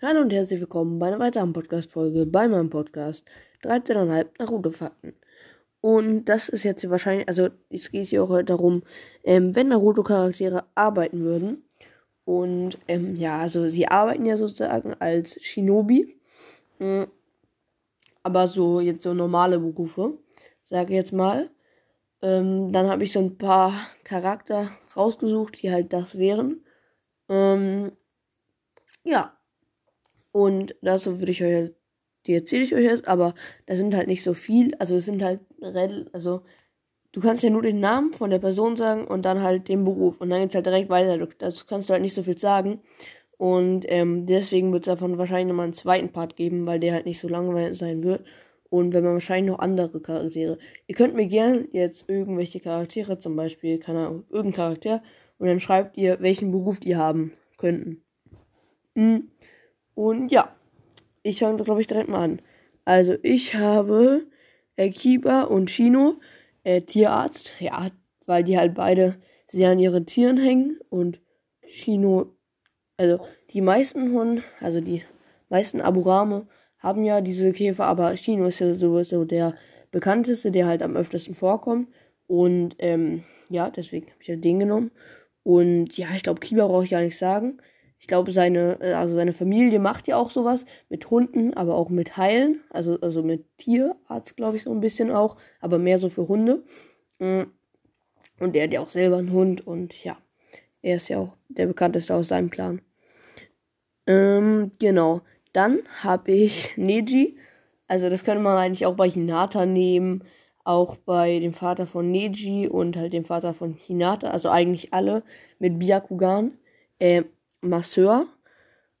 Hallo und herzlich willkommen bei einer weiteren Podcast-Folge bei meinem Podcast 13,5 Naruto-Fakten. Und das ist jetzt hier wahrscheinlich, also es geht hier auch heute darum, ähm, wenn Naruto-Charaktere arbeiten würden. Und ähm, ja, also sie arbeiten ja sozusagen als Shinobi. Mhm. Aber so jetzt so normale Berufe, sage ich jetzt mal. Ähm, dann habe ich so ein paar Charakter rausgesucht, die halt das wären. Ähm, ja, und dazu würde ich euch, die erzähle ich euch jetzt, aber da sind halt nicht so viel. Also es sind halt, also du kannst ja nur den Namen von der Person sagen und dann halt den Beruf. Und dann geht es halt direkt weiter. Dazu kannst du halt nicht so viel sagen. Und ähm, deswegen wird es davon wahrscheinlich nochmal einen zweiten Part geben, weil der halt nicht so langweilig sein wird. Und wenn man wahrscheinlich noch andere Charaktere. Ihr könnt mir gerne jetzt irgendwelche Charaktere, zum Beispiel, keine Ahnung, irgendein Charakter, und dann schreibt ihr, welchen Beruf die haben könnten. Mhm. Und ja, ich fange, glaube ich, direkt mal an. Also, ich habe äh, Kiba und Chino, äh, Tierarzt. Ja, weil die halt beide sehr an ihren Tieren hängen. Und Chino, also die meisten Hunde, also die meisten Aburame haben ja diese Käfer, aber Chino ist ja sowieso der bekannteste, der halt am öftesten vorkommt. Und ähm, ja, deswegen habe ich ja den genommen. Und ja, ich glaube, Kiba brauche ich gar nicht sagen. Ich glaube, seine, äh, also seine Familie macht ja auch sowas mit Hunden, aber auch mit Heilen. Also, also mit Tierarzt, glaube ich, so ein bisschen auch, aber mehr so für Hunde. Mm. Und er hat ja auch selber einen Hund und ja, er ist ja auch der bekannteste aus seinem Clan. Ähm, genau. Dann habe ich Neji. Also das könnte man eigentlich auch bei Hinata nehmen. Auch bei dem Vater von Neji und halt dem Vater von Hinata. Also eigentlich alle mit Byakugan. Äh, Masseur,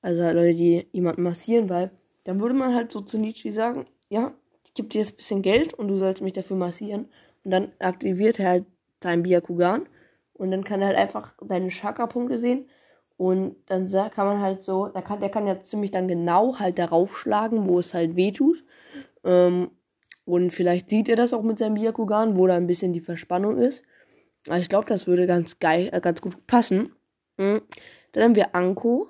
also halt Leute, die jemanden massieren, weil dann würde man halt so zu Nietzsche sagen, ja, ich gebe dir jetzt ein bisschen Geld und du sollst mich dafür massieren. Und dann aktiviert er halt seinen Byakugan und dann kann er halt einfach seine Chakra-Punkte sehen und dann kann man halt so, der kann, der kann ja ziemlich dann genau halt darauf schlagen, wo es halt weh tut. Ähm, und vielleicht sieht er das auch mit seinem Byakugan, wo da ein bisschen die Verspannung ist. Aber ich glaube, das würde ganz geil, äh, ganz gut passen. Mhm. Dann haben wir Anko.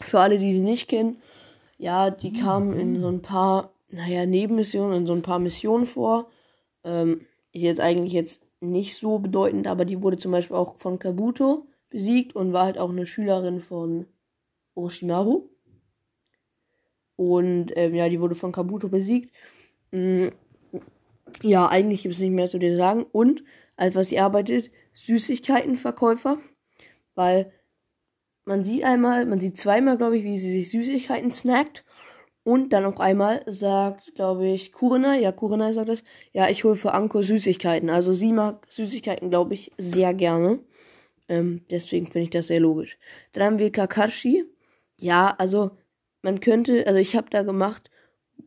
Für alle, die die nicht kennen, ja, die kam in so ein paar, naja, Nebenmissionen, in so ein paar Missionen vor. Ähm, ist jetzt eigentlich jetzt nicht so bedeutend, aber die wurde zum Beispiel auch von Kabuto besiegt und war halt auch eine Schülerin von Orochimaru. Und ähm, ja, die wurde von Kabuto besiegt. Mhm. Ja, eigentlich gibt es nicht mehr zu dir sagen. Und als was sie arbeitet, Süßigkeitenverkäufer. Weil man sieht einmal, man sieht zweimal, glaube ich, wie sie sich Süßigkeiten snackt. Und dann auch einmal sagt, glaube ich, Kurina, ja, Kurina sagt das, ja, ich hole für Anko Süßigkeiten. Also sie mag Süßigkeiten, glaube ich, sehr gerne. Ähm, deswegen finde ich das sehr logisch. Dann haben wir Kakashi. Ja, also man könnte, also ich habe da gemacht,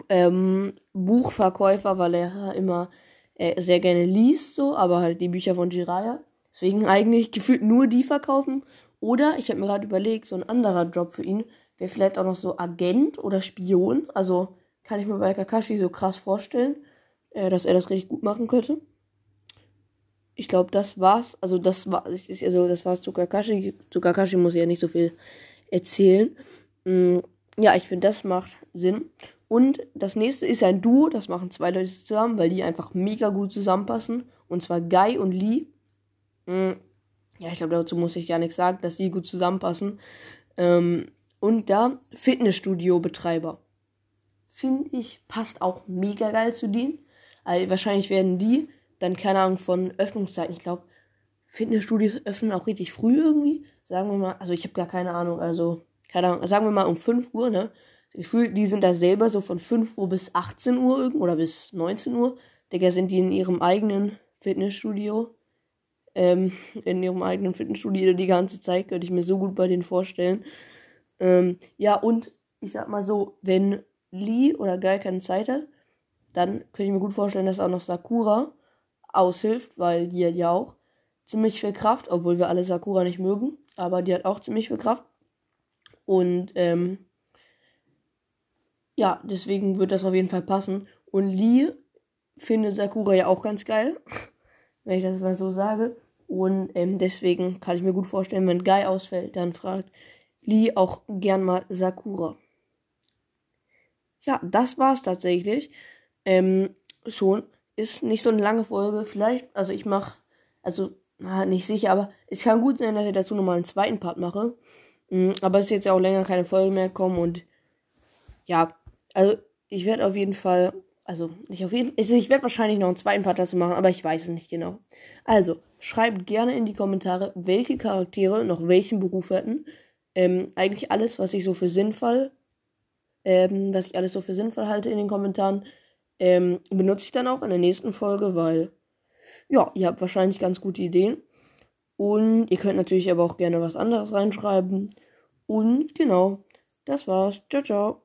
ähm, Buchverkäufer, weil er immer äh, sehr gerne liest, so, aber halt die Bücher von Jiraya. Deswegen eigentlich gefühlt nur die verkaufen. Oder ich habe mir gerade überlegt, so ein anderer Job für ihn wäre vielleicht auch noch so Agent oder Spion. Also kann ich mir bei Kakashi so krass vorstellen, äh, dass er das richtig gut machen könnte. Ich glaube, das war's. Also das war, also das war's zu Kakashi. Zu Kakashi muss ich ja nicht so viel erzählen. Mm, ja, ich finde, das macht Sinn. Und das nächste ist ein Duo. Das machen zwei Leute zusammen, weil die einfach mega gut zusammenpassen. Und zwar Guy und Lee. Mm, ja, ich glaube, dazu muss ich ja nichts sagen, dass die gut zusammenpassen. Ähm, und da Fitnessstudio-Betreiber. Finde ich, passt auch mega geil zu denen. Also wahrscheinlich werden die dann, keine Ahnung, von Öffnungszeiten. Ich glaube, Fitnessstudios öffnen auch richtig früh irgendwie. Sagen wir mal, also ich habe gar keine Ahnung, also, keine Ahnung, sagen wir mal um 5 Uhr, ne? Gefühl, die sind da selber so von 5 Uhr bis 18 Uhr irgendwo oder bis 19 Uhr. Digga, sind die in ihrem eigenen Fitnessstudio ähm, in ihrem eigenen Fitnessstudio die ganze Zeit, könnte ich mir so gut bei denen vorstellen. Ähm, ja, und ich sag mal so, wenn Lee oder Guy keine Zeit hat, dann könnte ich mir gut vorstellen, dass auch noch Sakura aushilft, weil die hat ja auch ziemlich viel Kraft, obwohl wir alle Sakura nicht mögen, aber die hat auch ziemlich viel Kraft. Und ähm, ja, deswegen wird das auf jeden Fall passen. Und Lee findet Sakura ja auch ganz geil, wenn ich das mal so sage. Und ähm, deswegen kann ich mir gut vorstellen, wenn Guy ausfällt, dann fragt Lee auch gern mal Sakura. Ja, das war's tatsächlich. Ähm, schon. Ist nicht so eine lange Folge. Vielleicht, also ich mache, also na, nicht sicher, aber es kann gut sein, dass ich dazu nochmal einen zweiten Part mache. Mhm, aber es ist jetzt ja auch länger keine Folge mehr kommen und ja, also ich werde auf jeden Fall, also nicht auf jeden Fall, also ich werde wahrscheinlich noch einen zweiten Part dazu machen, aber ich weiß es nicht genau. Also schreibt gerne in die Kommentare, welche Charaktere noch welchen Beruf hätten. Ähm, eigentlich alles, was ich so für sinnvoll, ähm, was ich alles so für sinnvoll halte in den Kommentaren, ähm, benutze ich dann auch in der nächsten Folge, weil ja, ihr habt wahrscheinlich ganz gute Ideen. Und ihr könnt natürlich aber auch gerne was anderes reinschreiben. Und genau, das war's. Ciao, ciao.